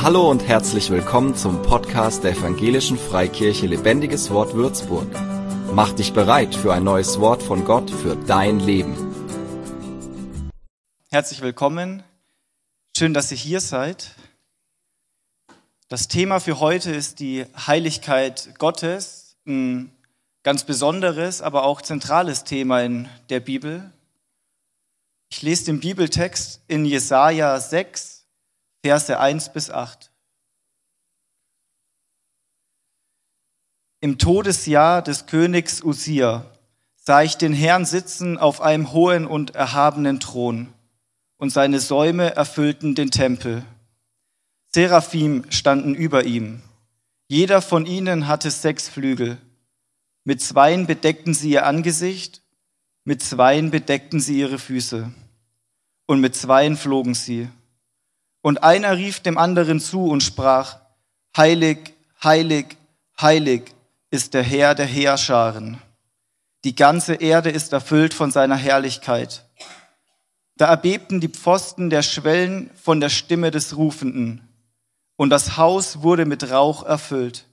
Hallo und herzlich willkommen zum Podcast der Evangelischen Freikirche Lebendiges Wort Würzburg. Mach dich bereit für ein neues Wort von Gott für dein Leben. Herzlich willkommen. Schön, dass ihr hier seid. Das Thema für heute ist die Heiligkeit Gottes, ein ganz besonderes, aber auch zentrales Thema in der Bibel. Ich lese den Bibeltext in Jesaja 6, Verse 1 bis 8. Im Todesjahr des Königs Usia sah ich den Herrn sitzen auf einem hohen und erhabenen Thron, und seine Säume erfüllten den Tempel. Seraphim standen über ihm. Jeder von ihnen hatte sechs Flügel. Mit zweien bedeckten sie ihr Angesicht, mit zweien bedeckten sie ihre Füße, und mit zweien flogen sie. Und einer rief dem anderen zu und sprach, Heilig, heilig, heilig ist der Herr der Heerscharen. Die ganze Erde ist erfüllt von seiner Herrlichkeit. Da erbebten die Pfosten der Schwellen von der Stimme des Rufenden, und das Haus wurde mit Rauch erfüllt.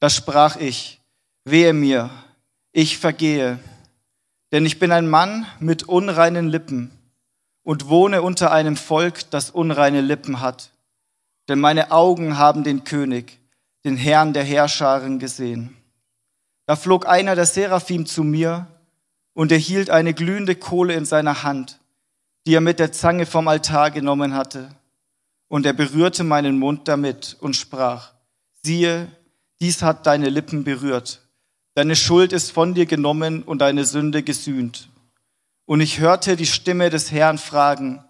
Da sprach ich, wehe mir, ich vergehe, denn ich bin ein Mann mit unreinen Lippen und wohne unter einem Volk, das unreine Lippen hat. Denn meine Augen haben den König, den Herrn der Herrscharen gesehen. Da flog einer der Seraphim zu mir und er hielt eine glühende Kohle in seiner Hand, die er mit der Zange vom Altar genommen hatte. Und er berührte meinen Mund damit und sprach, siehe, dies hat deine Lippen berührt. Deine Schuld ist von dir genommen und deine Sünde gesühnt. Und ich hörte die Stimme des Herrn fragen,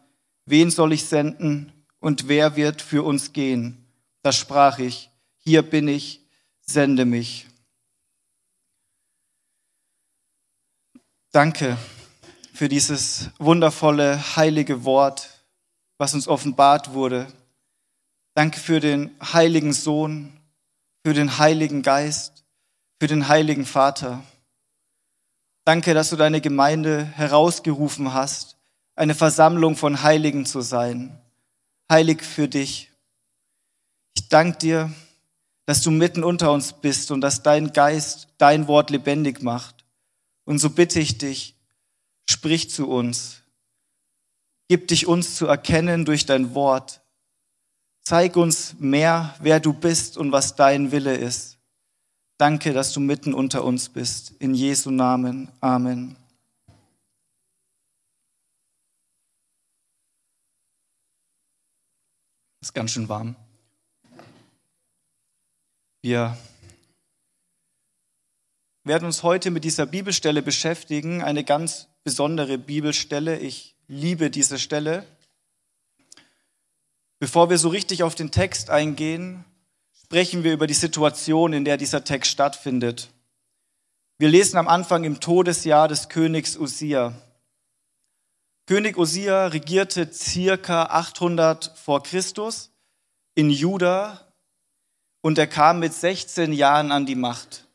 wen soll ich senden und wer wird für uns gehen? Da sprach ich, hier bin ich, sende mich. Danke für dieses wundervolle, heilige Wort, was uns offenbart wurde. Danke für den heiligen Sohn, für den heiligen Geist, für den heiligen Vater. Danke, dass du deine Gemeinde herausgerufen hast, eine Versammlung von Heiligen zu sein. Heilig für dich. Ich danke dir, dass du mitten unter uns bist und dass dein Geist dein Wort lebendig macht. Und so bitte ich dich, sprich zu uns. Gib dich uns zu erkennen durch dein Wort. Zeig uns mehr, wer du bist und was dein Wille ist. Danke, dass du mitten unter uns bist. In Jesu Namen. Amen. Ist ganz schön warm. Wir werden uns heute mit dieser Bibelstelle beschäftigen, eine ganz besondere Bibelstelle. Ich liebe diese Stelle. Bevor wir so richtig auf den Text eingehen, sprechen wir über die Situation, in der dieser Text stattfindet. Wir lesen am Anfang im Todesjahr des Königs Usia. König Usia regierte circa 800 vor Christus in Juda und er kam mit 16 Jahren an die Macht.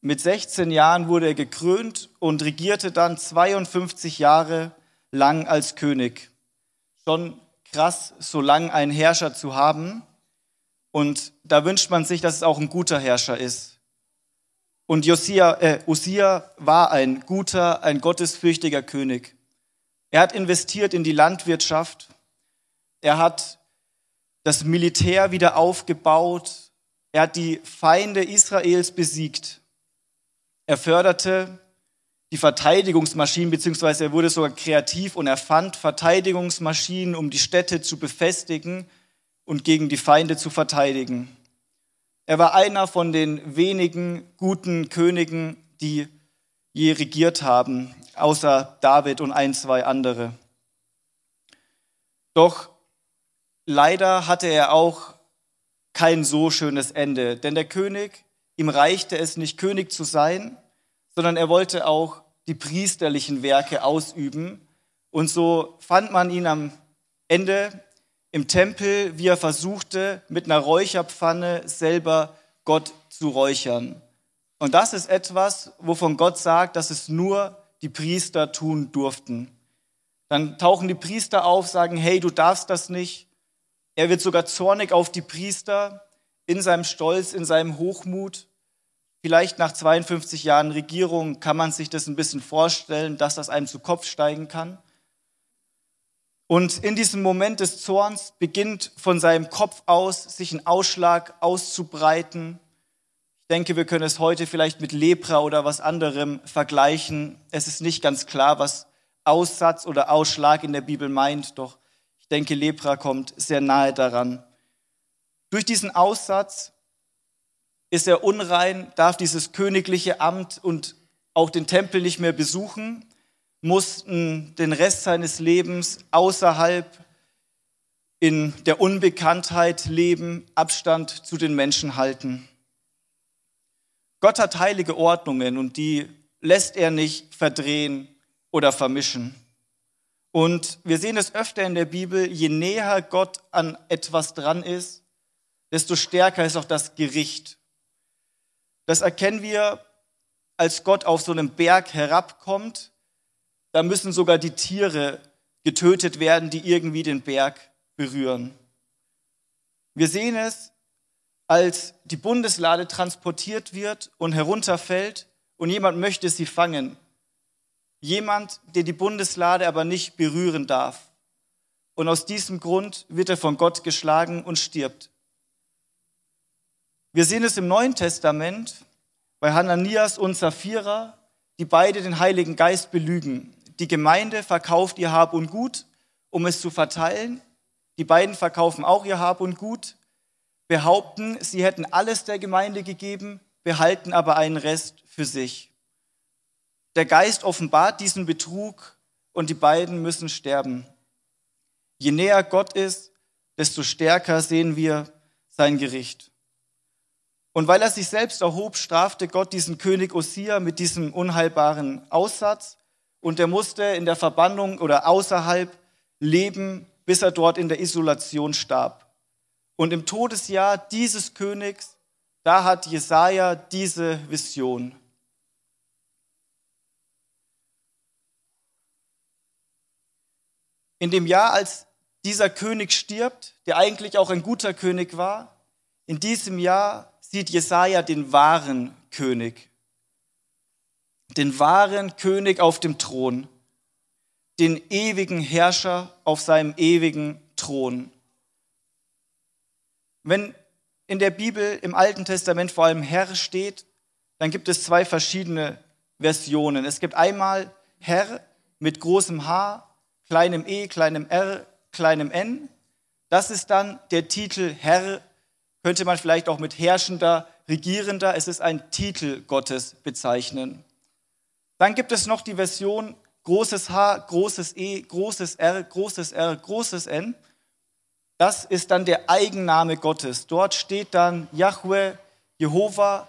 Mit 16 Jahren wurde er gekrönt und regierte dann 52 Jahre lang als König. Schon krass, so lang einen Herrscher zu haben. Und da wünscht man sich, dass es auch ein guter Herrscher ist. Und Josia, äh, Usia war ein guter, ein gottesfürchtiger König. Er hat investiert in die Landwirtschaft. Er hat das Militär wieder aufgebaut. Er hat die Feinde Israels besiegt. Er förderte die Verteidigungsmaschinen, beziehungsweise er wurde sogar kreativ und erfand Verteidigungsmaschinen, um die Städte zu befestigen und gegen die Feinde zu verteidigen. Er war einer von den wenigen guten Königen, die je regiert haben, außer David und ein, zwei andere. Doch leider hatte er auch kein so schönes Ende, denn der König, ihm reichte es nicht, König zu sein, sondern er wollte auch die priesterlichen Werke ausüben. Und so fand man ihn am Ende im Tempel, wie er versuchte, mit einer Räucherpfanne selber Gott zu räuchern. Und das ist etwas, wovon Gott sagt, dass es nur die Priester tun durften. Dann tauchen die Priester auf, sagen, hey, du darfst das nicht. Er wird sogar zornig auf die Priester in seinem Stolz, in seinem Hochmut. Vielleicht nach 52 Jahren Regierung kann man sich das ein bisschen vorstellen, dass das einem zu Kopf steigen kann. Und in diesem Moment des Zorns beginnt von seinem Kopf aus sich ein Ausschlag auszubreiten. Ich denke, wir können es heute vielleicht mit Lepra oder was anderem vergleichen. Es ist nicht ganz klar, was Aussatz oder Ausschlag in der Bibel meint, doch ich denke, Lepra kommt sehr nahe daran. Durch diesen Aussatz ist er unrein, darf dieses königliche Amt und auch den Tempel nicht mehr besuchen, muss den Rest seines Lebens außerhalb in der Unbekanntheit leben, Abstand zu den Menschen halten. Gott hat heilige Ordnungen und die lässt er nicht verdrehen oder vermischen. Und wir sehen es öfter in der Bibel, je näher Gott an etwas dran ist, desto stärker ist auch das Gericht. Das erkennen wir, als Gott auf so einem Berg herabkommt. Da müssen sogar die Tiere getötet werden, die irgendwie den Berg berühren. Wir sehen es, als die Bundeslade transportiert wird und herunterfällt und jemand möchte sie fangen. Jemand, der die Bundeslade aber nicht berühren darf. Und aus diesem Grund wird er von Gott geschlagen und stirbt. Wir sehen es im Neuen Testament bei Hananias und Sapphira, die beide den Heiligen Geist belügen. Die Gemeinde verkauft ihr Hab und Gut, um es zu verteilen. Die beiden verkaufen auch ihr Hab und Gut, behaupten, sie hätten alles der Gemeinde gegeben, behalten aber einen Rest für sich. Der Geist offenbart diesen Betrug und die beiden müssen sterben. Je näher Gott ist, desto stärker sehen wir sein Gericht. Und weil er sich selbst erhob, strafte Gott diesen König Osia mit diesem unheilbaren Aussatz und er musste in der Verbannung oder außerhalb leben, bis er dort in der Isolation starb. Und im Todesjahr dieses Königs, da hat Jesaja diese Vision. In dem Jahr, als dieser König stirbt, der eigentlich auch ein guter König war, in diesem Jahr sieht Jesaja den wahren König. Den wahren König auf dem Thron. Den ewigen Herrscher auf seinem ewigen Thron. Wenn in der Bibel im Alten Testament vor allem Herr steht, dann gibt es zwei verschiedene Versionen. Es gibt einmal Herr mit großem H, kleinem e, kleinem r, kleinem n. Das ist dann der Titel Herr könnte man vielleicht auch mit herrschender, regierender, es ist ein Titel Gottes bezeichnen. Dann gibt es noch die Version großes H, großes E, großes R, großes R, großes N. Das ist dann der Eigenname Gottes. Dort steht dann Yahweh, Jehova,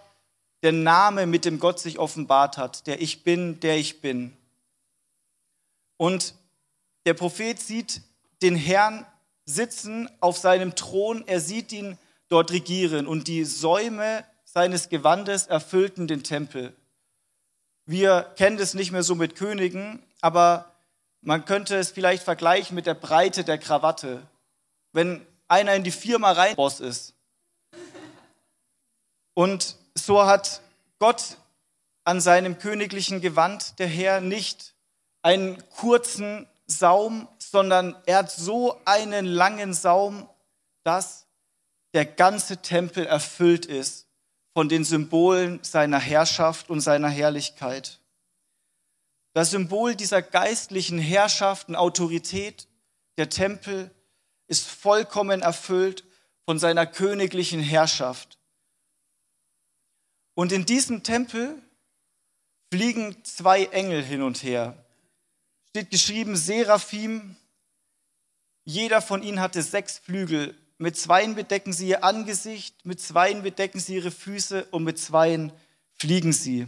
der Name, mit dem Gott sich offenbart hat, der Ich bin, der ich bin. Und der Prophet sieht den Herrn sitzen auf seinem Thron, er sieht ihn dort regieren und die Säume seines Gewandes erfüllten den Tempel. Wir kennen das nicht mehr so mit Königen, aber man könnte es vielleicht vergleichen mit der Breite der Krawatte. Wenn einer in die Firma rein Boss ist. Und so hat Gott an seinem königlichen Gewand der Herr nicht einen kurzen Saum, sondern er hat so einen langen Saum, dass der ganze Tempel erfüllt ist von den Symbolen seiner Herrschaft und seiner Herrlichkeit. Das Symbol dieser geistlichen Herrschaft und Autorität, der Tempel, ist vollkommen erfüllt von seiner königlichen Herrschaft. Und in diesem Tempel fliegen zwei Engel hin und her. Steht geschrieben, Seraphim, jeder von ihnen hatte sechs Flügel mit zweien bedecken sie ihr Angesicht, mit zweien bedecken sie ihre Füße und mit zweien fliegen sie.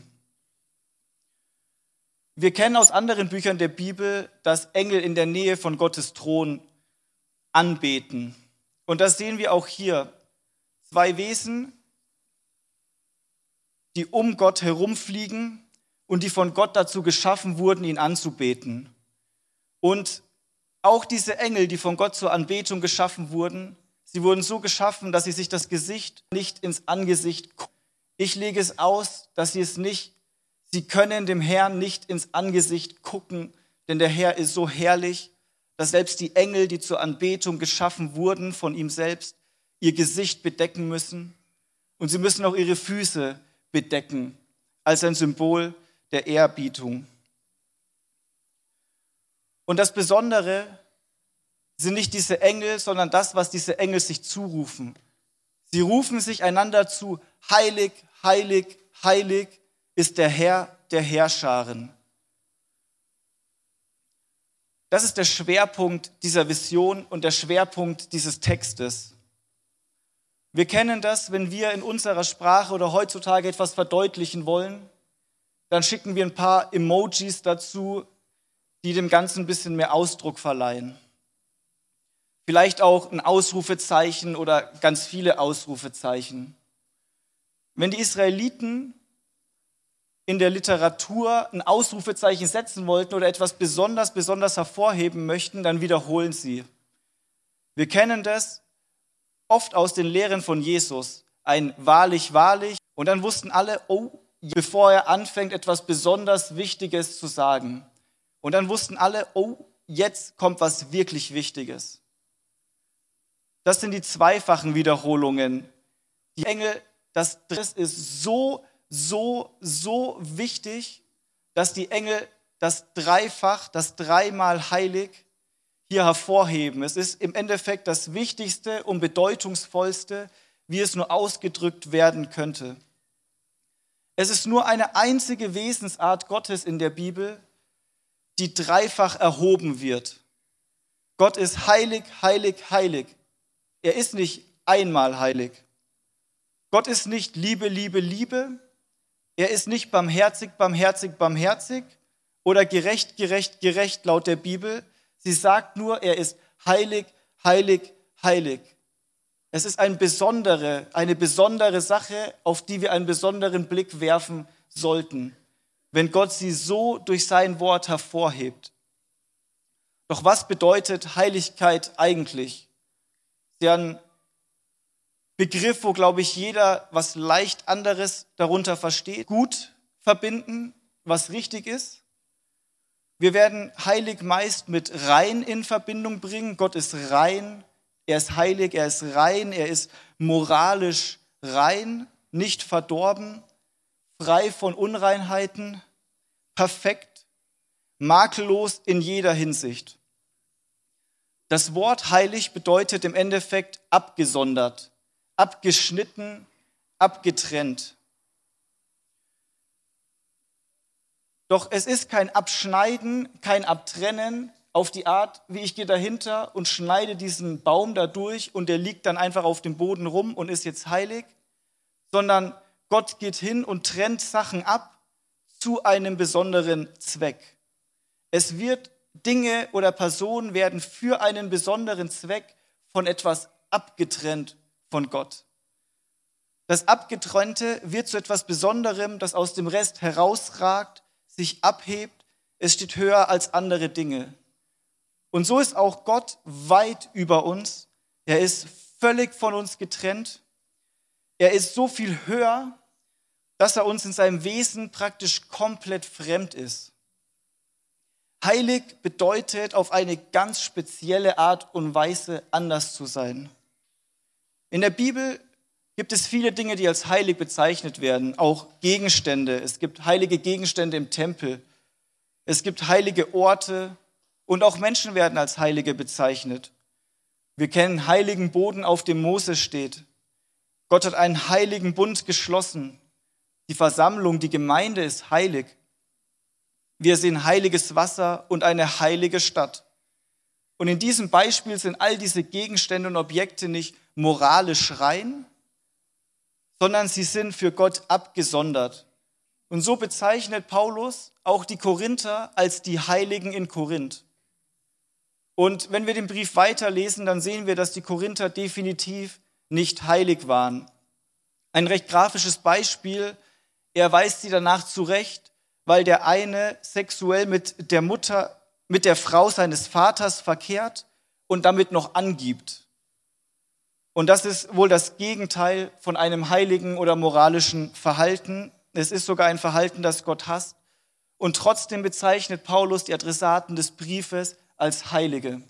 Wir kennen aus anderen Büchern der Bibel, dass Engel in der Nähe von Gottes Thron anbeten. Und das sehen wir auch hier. Zwei Wesen, die um Gott herumfliegen und die von Gott dazu geschaffen wurden, ihn anzubeten. Und auch diese Engel, die von Gott zur Anbetung geschaffen wurden, Sie wurden so geschaffen, dass sie sich das Gesicht nicht ins Angesicht gucken. Ich lege es aus, dass sie es nicht, sie können dem Herrn nicht ins Angesicht gucken, denn der Herr ist so herrlich, dass selbst die Engel, die zur Anbetung geschaffen wurden von ihm selbst, ihr Gesicht bedecken müssen. Und sie müssen auch ihre Füße bedecken, als ein Symbol der Ehrbietung. Und das Besondere sind nicht diese Engel, sondern das, was diese Engel sich zurufen. Sie rufen sich einander zu, heilig, heilig, heilig ist der Herr der Herrscharen. Das ist der Schwerpunkt dieser Vision und der Schwerpunkt dieses Textes. Wir kennen das, wenn wir in unserer Sprache oder heutzutage etwas verdeutlichen wollen, dann schicken wir ein paar Emojis dazu, die dem Ganzen ein bisschen mehr Ausdruck verleihen. Vielleicht auch ein Ausrufezeichen oder ganz viele Ausrufezeichen. Wenn die Israeliten in der Literatur ein Ausrufezeichen setzen wollten oder etwas besonders, besonders hervorheben möchten, dann wiederholen sie. Wir kennen das oft aus den Lehren von Jesus. Ein wahrlich, wahrlich. Und dann wussten alle, oh, bevor er anfängt, etwas besonders Wichtiges zu sagen. Und dann wussten alle, oh, jetzt kommt was wirklich Wichtiges. Das sind die zweifachen Wiederholungen. Die Engel, das ist so, so, so wichtig, dass die Engel das dreifach, das dreimal heilig hier hervorheben. Es ist im Endeffekt das Wichtigste und Bedeutungsvollste, wie es nur ausgedrückt werden könnte. Es ist nur eine einzige Wesensart Gottes in der Bibel, die dreifach erhoben wird. Gott ist heilig, heilig, heilig. Er ist nicht einmal heilig. Gott ist nicht Liebe, Liebe, Liebe. Er ist nicht barmherzig, barmherzig, barmherzig oder gerecht, gerecht, gerecht laut der Bibel. Sie sagt nur, er ist heilig, heilig, heilig. Es ist eine besondere, eine besondere Sache, auf die wir einen besonderen Blick werfen sollten wenn Gott sie so durch sein Wort hervorhebt. Doch was bedeutet Heiligkeit eigentlich? Sie haben Begriff, wo, glaube ich, jeder was leicht anderes darunter versteht. Gut verbinden, was richtig ist. Wir werden heilig meist mit rein in Verbindung bringen. Gott ist rein, er ist heilig, er ist rein, er ist moralisch rein, nicht verdorben, frei von Unreinheiten, perfekt, makellos in jeder Hinsicht. Das Wort heilig bedeutet im Endeffekt abgesondert, abgeschnitten, abgetrennt. Doch es ist kein Abschneiden, kein Abtrennen auf die Art, wie ich gehe dahinter und schneide diesen Baum da durch und der liegt dann einfach auf dem Boden rum und ist jetzt heilig, sondern Gott geht hin und trennt Sachen ab zu einem besonderen Zweck. Es wird Dinge oder Personen werden für einen besonderen Zweck von etwas abgetrennt von Gott. Das Abgetrennte wird zu etwas Besonderem, das aus dem Rest herausragt, sich abhebt. Es steht höher als andere Dinge. Und so ist auch Gott weit über uns. Er ist völlig von uns getrennt. Er ist so viel höher, dass er uns in seinem Wesen praktisch komplett fremd ist. Heilig bedeutet auf eine ganz spezielle Art und Weise anders zu sein. In der Bibel gibt es viele Dinge, die als heilig bezeichnet werden, auch Gegenstände. Es gibt heilige Gegenstände im Tempel. Es gibt heilige Orte und auch Menschen werden als Heilige bezeichnet. Wir kennen heiligen Boden, auf dem Mose steht. Gott hat einen heiligen Bund geschlossen. Die Versammlung, die Gemeinde ist heilig. Wir sehen heiliges Wasser und eine heilige Stadt. Und in diesem Beispiel sind all diese Gegenstände und Objekte nicht moralisch rein, sondern sie sind für Gott abgesondert. Und so bezeichnet Paulus auch die Korinther als die Heiligen in Korinth. Und wenn wir den Brief weiterlesen, dann sehen wir, dass die Korinther definitiv nicht heilig waren. Ein recht grafisches Beispiel er weist sie danach zurecht, weil der eine sexuell mit der Mutter, mit der Frau seines Vaters verkehrt und damit noch angibt. Und das ist wohl das Gegenteil von einem heiligen oder moralischen Verhalten. Es ist sogar ein Verhalten, das Gott hasst. Und trotzdem bezeichnet Paulus die Adressaten des Briefes als Heilige.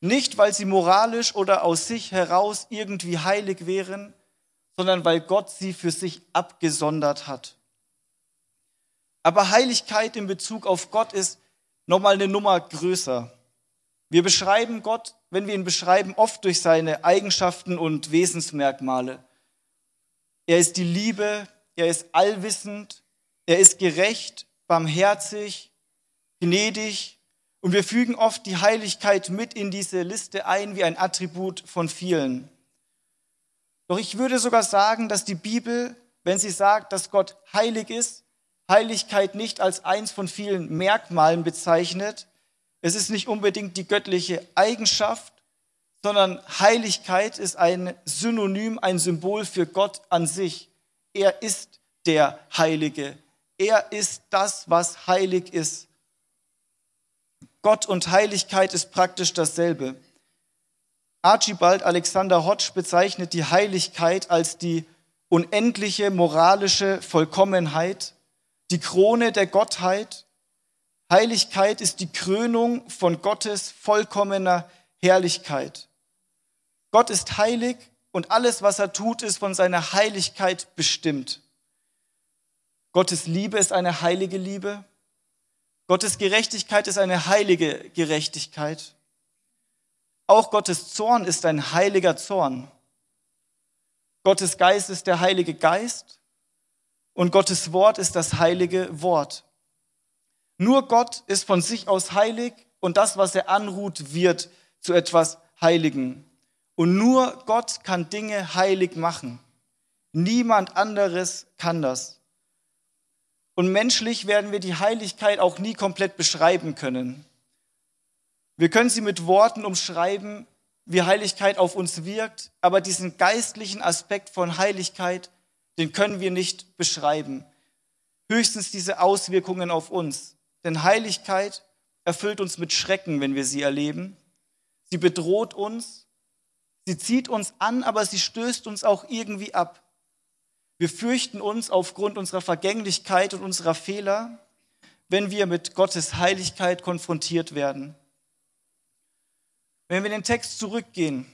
Nicht, weil sie moralisch oder aus sich heraus irgendwie heilig wären, sondern weil Gott sie für sich abgesondert hat. Aber Heiligkeit in Bezug auf Gott ist nochmal eine Nummer größer. Wir beschreiben Gott, wenn wir ihn beschreiben, oft durch seine Eigenschaften und Wesensmerkmale. Er ist die Liebe, er ist allwissend, er ist gerecht, barmherzig, gnädig und wir fügen oft die Heiligkeit mit in diese Liste ein wie ein Attribut von vielen. Doch ich würde sogar sagen, dass die Bibel, wenn sie sagt, dass Gott heilig ist, Heiligkeit nicht als eins von vielen Merkmalen bezeichnet. Es ist nicht unbedingt die göttliche Eigenschaft, sondern Heiligkeit ist ein Synonym, ein Symbol für Gott an sich. Er ist der Heilige. Er ist das, was heilig ist. Gott und Heiligkeit ist praktisch dasselbe. Archibald Alexander Hodge bezeichnet die Heiligkeit als die unendliche moralische Vollkommenheit, die Krone der Gottheit. Heiligkeit ist die Krönung von Gottes vollkommener Herrlichkeit. Gott ist heilig und alles, was er tut, ist von seiner Heiligkeit bestimmt. Gottes Liebe ist eine heilige Liebe. Gottes Gerechtigkeit ist eine heilige Gerechtigkeit. Auch Gottes Zorn ist ein heiliger Zorn. Gottes Geist ist der heilige Geist und Gottes Wort ist das heilige Wort. Nur Gott ist von sich aus heilig und das, was er anruht, wird zu etwas Heiligen. Und nur Gott kann Dinge heilig machen. Niemand anderes kann das. Und menschlich werden wir die Heiligkeit auch nie komplett beschreiben können. Wir können sie mit Worten umschreiben, wie Heiligkeit auf uns wirkt, aber diesen geistlichen Aspekt von Heiligkeit, den können wir nicht beschreiben. Höchstens diese Auswirkungen auf uns. Denn Heiligkeit erfüllt uns mit Schrecken, wenn wir sie erleben. Sie bedroht uns, sie zieht uns an, aber sie stößt uns auch irgendwie ab. Wir fürchten uns aufgrund unserer Vergänglichkeit und unserer Fehler, wenn wir mit Gottes Heiligkeit konfrontiert werden. Wenn wir den Text zurückgehen,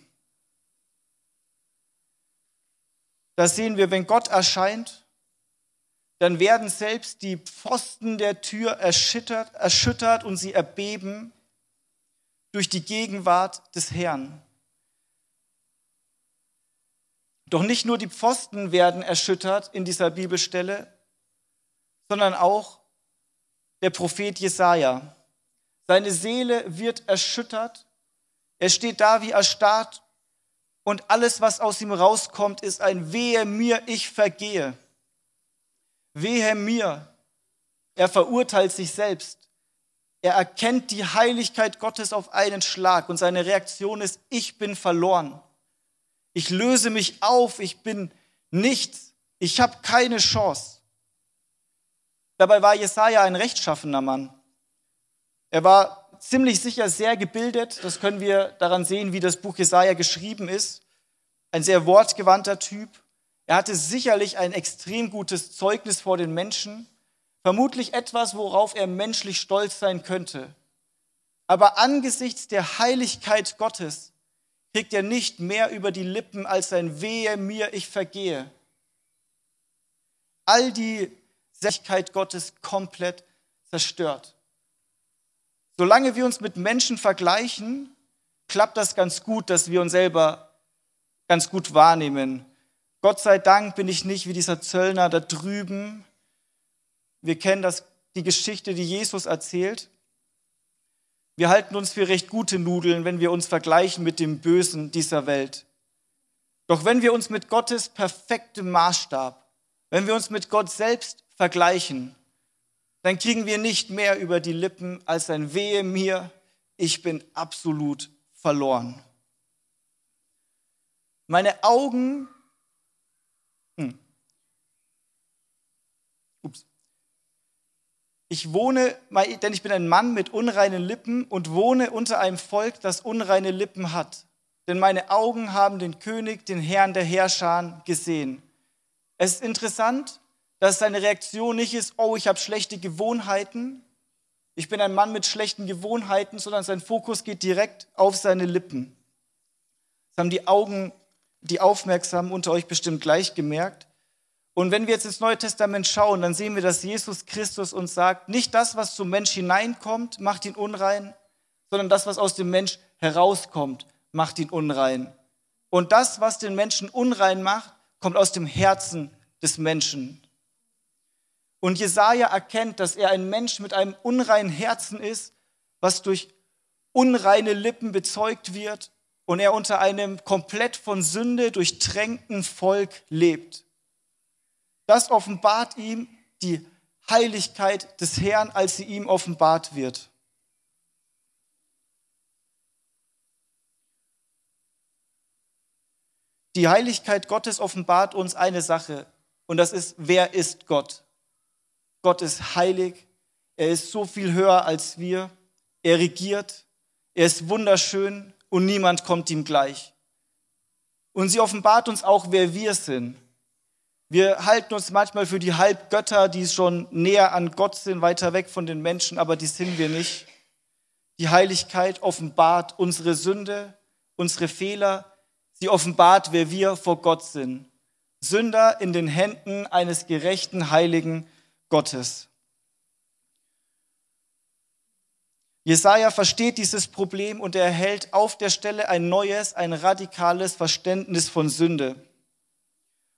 da sehen wir, wenn Gott erscheint, dann werden selbst die Pfosten der Tür erschüttert, erschüttert und sie erbeben durch die Gegenwart des Herrn. Doch nicht nur die Pfosten werden erschüttert in dieser Bibelstelle, sondern auch der Prophet Jesaja. Seine Seele wird erschüttert er steht da wie erstarrt und alles, was aus ihm rauskommt, ist ein Wehe mir, ich vergehe. Wehe mir. Er verurteilt sich selbst. Er erkennt die Heiligkeit Gottes auf einen Schlag und seine Reaktion ist, ich bin verloren. Ich löse mich auf, ich bin nichts. Ich habe keine Chance. Dabei war Jesaja ein rechtschaffener Mann. Er war ziemlich sicher sehr gebildet. Das können wir daran sehen, wie das Buch Jesaja geschrieben ist. Ein sehr wortgewandter Typ. Er hatte sicherlich ein extrem gutes Zeugnis vor den Menschen. Vermutlich etwas, worauf er menschlich stolz sein könnte. Aber angesichts der Heiligkeit Gottes kriegt er nicht mehr über die Lippen als ein Wehe mir, ich vergehe. All die Sächlichkeit Gottes komplett zerstört. Solange wir uns mit Menschen vergleichen, klappt das ganz gut, dass wir uns selber ganz gut wahrnehmen. Gott sei Dank bin ich nicht wie dieser Zöllner da drüben. Wir kennen das, die Geschichte, die Jesus erzählt. Wir halten uns für recht gute Nudeln, wenn wir uns vergleichen mit dem Bösen dieser Welt. Doch wenn wir uns mit Gottes perfektem Maßstab, wenn wir uns mit Gott selbst vergleichen, dann kriegen wir nicht mehr über die Lippen als ein Wehe mir, ich bin absolut verloren. Meine Augen, hm. ups. Ich wohne, denn ich bin ein Mann mit unreinen Lippen und wohne unter einem Volk, das unreine Lippen hat. denn meine Augen haben den König, den Herrn der Herrscher gesehen. Es ist interessant, dass seine Reaktion nicht ist, oh, ich habe schlechte Gewohnheiten, ich bin ein Mann mit schlechten Gewohnheiten, sondern sein Fokus geht direkt auf seine Lippen. Das haben die Augen, die Aufmerksamen unter euch bestimmt gleich gemerkt. Und wenn wir jetzt ins Neue Testament schauen, dann sehen wir, dass Jesus Christus uns sagt, nicht das, was zum Mensch hineinkommt, macht ihn unrein, sondern das, was aus dem Mensch herauskommt, macht ihn unrein. Und das, was den Menschen unrein macht, kommt aus dem Herzen des Menschen. Und Jesaja erkennt, dass er ein Mensch mit einem unreinen Herzen ist, was durch unreine Lippen bezeugt wird und er unter einem komplett von Sünde durchtränkten Volk lebt. Das offenbart ihm die Heiligkeit des Herrn, als sie ihm offenbart wird. Die Heiligkeit Gottes offenbart uns eine Sache und das ist, wer ist Gott? Gott ist heilig, er ist so viel höher als wir, er regiert, er ist wunderschön und niemand kommt ihm gleich. Und sie offenbart uns auch, wer wir sind. Wir halten uns manchmal für die Halbgötter, die schon näher an Gott sind, weiter weg von den Menschen, aber die sind wir nicht. Die Heiligkeit offenbart unsere Sünde, unsere Fehler. Sie offenbart, wer wir vor Gott sind. Sünder in den Händen eines gerechten, heiligen Gottes. Jesaja versteht dieses Problem und er erhält auf der Stelle ein neues, ein radikales Verständnis von Sünde.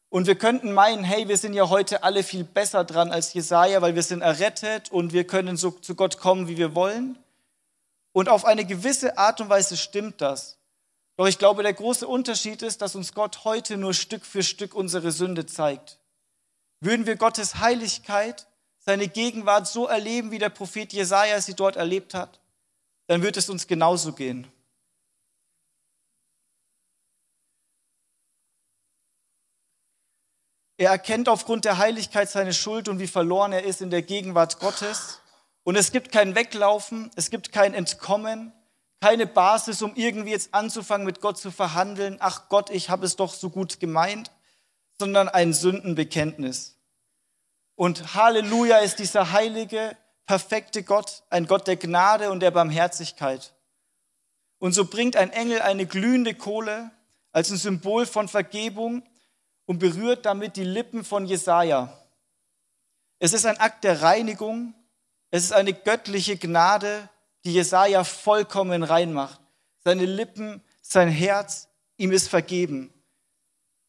Und wir könnten meinen, hey, wir sind ja heute alle viel besser dran als Jesaja, weil wir sind errettet und wir können so zu Gott kommen, wie wir wollen. Und auf eine gewisse Art und Weise stimmt das. Doch ich glaube, der große Unterschied ist, dass uns Gott heute nur Stück für Stück unsere Sünde zeigt. Würden wir Gottes Heiligkeit, seine Gegenwart so erleben, wie der Prophet Jesaja sie dort erlebt hat, dann wird es uns genauso gehen. Er erkennt aufgrund der Heiligkeit seine Schuld und wie verloren er ist in der Gegenwart Gottes. Und es gibt kein Weglaufen, es gibt kein Entkommen, keine Basis, um irgendwie jetzt anzufangen, mit Gott zu verhandeln. Ach Gott, ich habe es doch so gut gemeint, sondern ein Sündenbekenntnis. Und Halleluja ist dieser heilige, perfekte Gott, ein Gott der Gnade und der Barmherzigkeit. Und so bringt ein Engel eine glühende Kohle als ein Symbol von Vergebung und berührt damit die Lippen von Jesaja. Es ist ein Akt der Reinigung. Es ist eine göttliche Gnade, die Jesaja vollkommen reinmacht. Seine Lippen, sein Herz, ihm ist vergeben.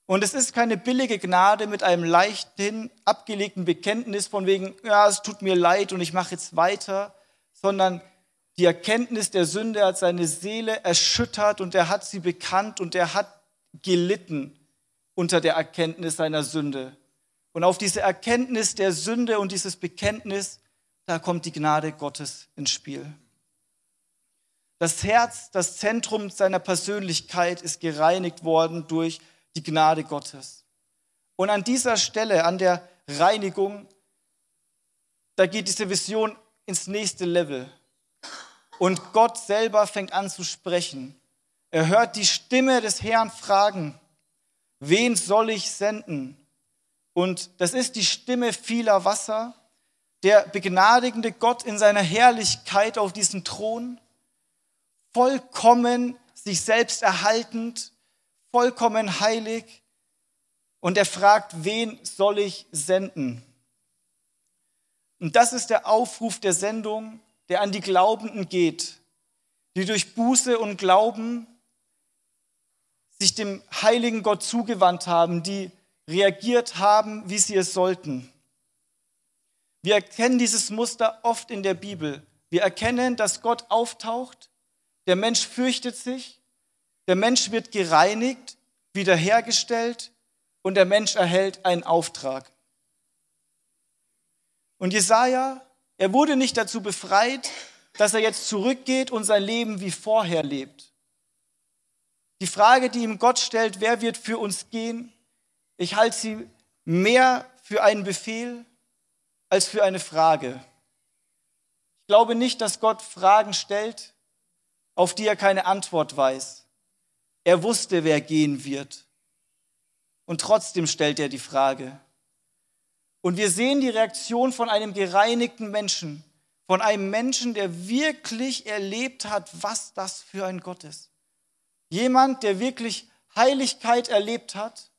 Und es ist keine billige Gnade mit einem leichten, abgelegten Bekenntnis von wegen, ja, es tut mir leid und ich mache jetzt weiter, sondern die Erkenntnis der Sünde hat seine Seele erschüttert und er hat sie bekannt und er hat gelitten unter der Erkenntnis seiner Sünde. Und auf diese Erkenntnis der Sünde und dieses Bekenntnis, da kommt die Gnade Gottes ins Spiel. Das Herz, das Zentrum seiner Persönlichkeit ist gereinigt worden durch die Gnade Gottes. Und an dieser Stelle, an der Reinigung, da geht diese Vision ins nächste Level. Und Gott selber fängt an zu sprechen. Er hört die Stimme des Herrn fragen, wen soll ich senden? Und das ist die Stimme vieler Wasser, der begnadigende Gott in seiner Herrlichkeit auf diesem Thron, vollkommen sich selbst erhaltend, vollkommen heilig und er fragt, wen soll ich senden? Und das ist der Aufruf der Sendung, der an die Glaubenden geht, die durch Buße und Glauben sich dem heiligen Gott zugewandt haben, die reagiert haben, wie sie es sollten. Wir erkennen dieses Muster oft in der Bibel. Wir erkennen, dass Gott auftaucht, der Mensch fürchtet sich, der Mensch wird gereinigt, wiederhergestellt und der Mensch erhält einen Auftrag. Und Jesaja, er wurde nicht dazu befreit, dass er jetzt zurückgeht und sein Leben wie vorher lebt. Die Frage, die ihm Gott stellt, wer wird für uns gehen, ich halte sie mehr für einen Befehl als für eine Frage. Ich glaube nicht, dass Gott Fragen stellt, auf die er keine Antwort weiß. Er wusste, wer gehen wird. Und trotzdem stellt er die Frage. Und wir sehen die Reaktion von einem gereinigten Menschen, von einem Menschen, der wirklich erlebt hat, was das für ein Gott ist. Jemand, der wirklich Heiligkeit erlebt hat,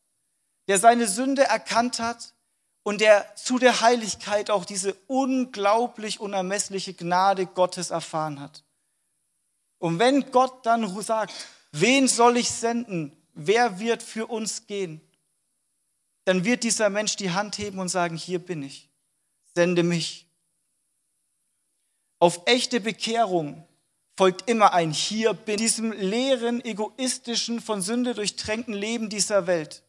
der seine Sünde erkannt hat und der zu der Heiligkeit auch diese unglaublich unermessliche Gnade Gottes erfahren hat. Und wenn Gott dann sagt, wen soll ich senden? Wer wird für uns gehen? Dann wird dieser Mensch die Hand heben und sagen, hier bin ich, sende mich. Auf echte Bekehrung folgt immer ein Hier bin, diesem leeren, egoistischen, von Sünde durchtränkten Leben dieser Welt,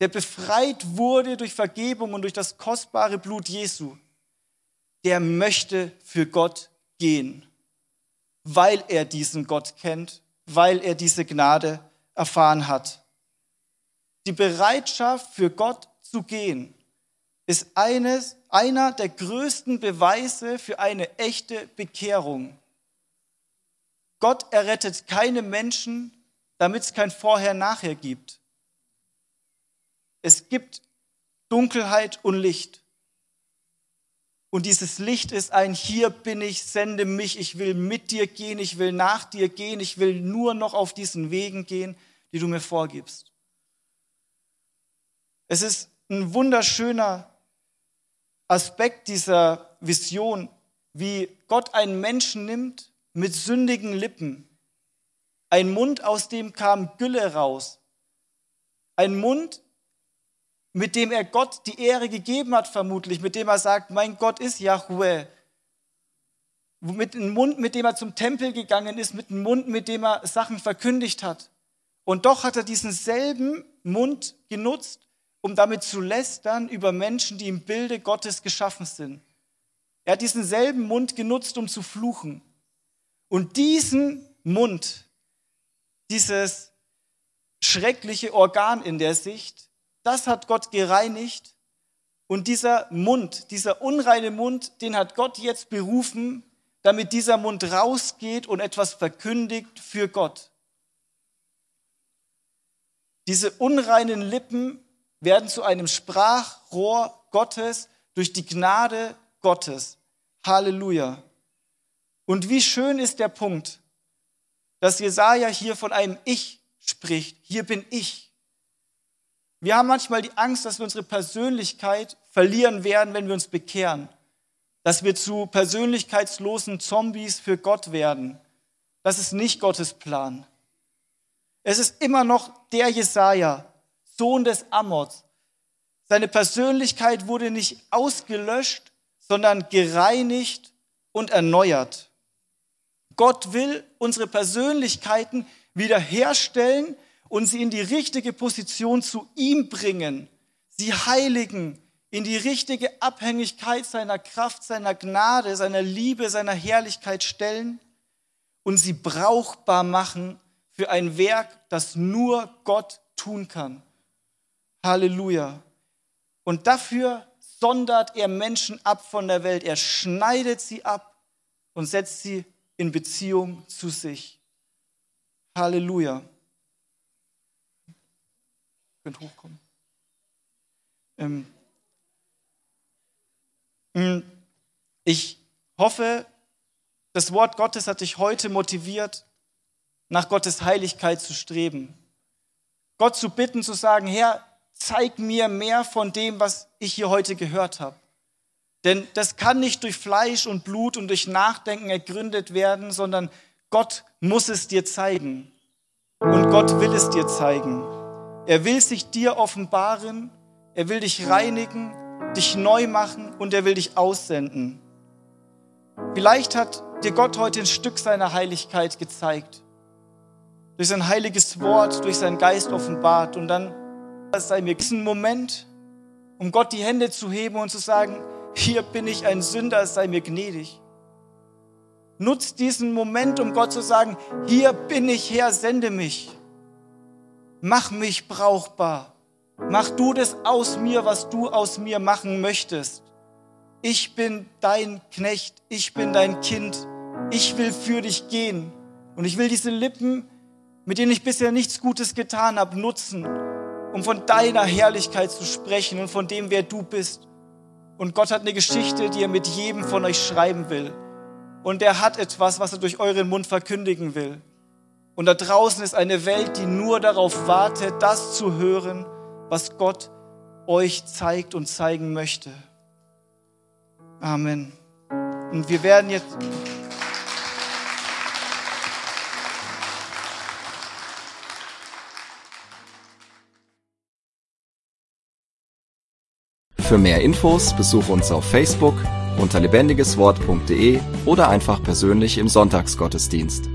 der befreit wurde durch Vergebung und durch das kostbare Blut Jesu, der möchte für Gott gehen, weil er diesen Gott kennt, weil er diese Gnade erfahren hat. Die Bereitschaft für Gott zu gehen ist eines, einer der größten Beweise für eine echte Bekehrung. Gott errettet keine Menschen, damit es kein Vorher-Nachher gibt. Es gibt Dunkelheit und Licht. Und dieses Licht ist ein, hier bin ich, sende mich, ich will mit dir gehen, ich will nach dir gehen, ich will nur noch auf diesen Wegen gehen, die du mir vorgibst. Es ist ein wunderschöner Aspekt dieser Vision, wie Gott einen Menschen nimmt mit sündigen Lippen. Ein Mund, aus dem kam Gülle raus. Ein Mund, mit dem er Gott die Ehre gegeben hat, vermutlich, mit dem er sagt, mein Gott ist Yahweh. Mit einem Mund, mit dem er zum Tempel gegangen ist, mit einem Mund, mit dem er Sachen verkündigt hat. Und doch hat er diesen selben Mund genutzt, um damit zu lästern über Menschen, die im Bilde Gottes geschaffen sind. Er hat diesen selben Mund genutzt, um zu fluchen. Und diesen Mund, dieses schreckliche Organ in der Sicht, das hat Gott gereinigt. Und dieser Mund, dieser unreine Mund, den hat Gott jetzt berufen, damit dieser Mund rausgeht und etwas verkündigt für Gott. Diese unreinen Lippen werden zu einem Sprachrohr Gottes durch die Gnade Gottes. Halleluja. Und wie schön ist der Punkt, dass Jesaja hier von einem Ich spricht. Hier bin ich. Wir haben manchmal die Angst, dass wir unsere Persönlichkeit verlieren werden, wenn wir uns bekehren. Dass wir zu persönlichkeitslosen Zombies für Gott werden. Das ist nicht Gottes Plan. Es ist immer noch der Jesaja, Sohn des Amos. Seine Persönlichkeit wurde nicht ausgelöscht, sondern gereinigt und erneuert. Gott will unsere Persönlichkeiten wiederherstellen und sie in die richtige Position zu ihm bringen, sie heiligen, in die richtige Abhängigkeit seiner Kraft, seiner Gnade, seiner Liebe, seiner Herrlichkeit stellen und sie brauchbar machen für ein Werk, das nur Gott tun kann. Halleluja. Und dafür sondert er Menschen ab von der Welt. Er schneidet sie ab und setzt sie in Beziehung zu sich. Halleluja. Könnt hochkommen. Ähm, mm, ich hoffe, das Wort Gottes hat dich heute motiviert, nach Gottes Heiligkeit zu streben. Gott zu bitten, zu sagen, Herr, zeig mir mehr von dem, was ich hier heute gehört habe. Denn das kann nicht durch Fleisch und Blut und durch Nachdenken ergründet werden, sondern Gott muss es dir zeigen. Und Gott will es dir zeigen. Er will sich dir offenbaren, er will dich reinigen, dich neu machen und er will dich aussenden. Vielleicht hat dir Gott heute ein Stück seiner Heiligkeit gezeigt. Durch sein heiliges Wort, durch seinen Geist offenbart. Und dann sei mir diesen Moment, um Gott die Hände zu heben und zu sagen, hier bin ich ein Sünder, sei mir gnädig. Nutzt diesen Moment, um Gott zu sagen, hier bin ich Herr, sende mich. Mach mich brauchbar. Mach du das aus mir, was du aus mir machen möchtest. Ich bin dein Knecht, ich bin dein Kind. Ich will für dich gehen. Und ich will diese Lippen mit denen ich bisher nichts Gutes getan habe, nutzen, um von deiner Herrlichkeit zu sprechen und von dem, wer du bist. Und Gott hat eine Geschichte, die er mit jedem von euch schreiben will. Und er hat etwas, was er durch euren Mund verkündigen will. Und da draußen ist eine Welt, die nur darauf wartet, das zu hören, was Gott euch zeigt und zeigen möchte. Amen. Und wir werden jetzt. Für mehr Infos besuche uns auf Facebook unter lebendigeswort.de oder einfach persönlich im Sonntagsgottesdienst.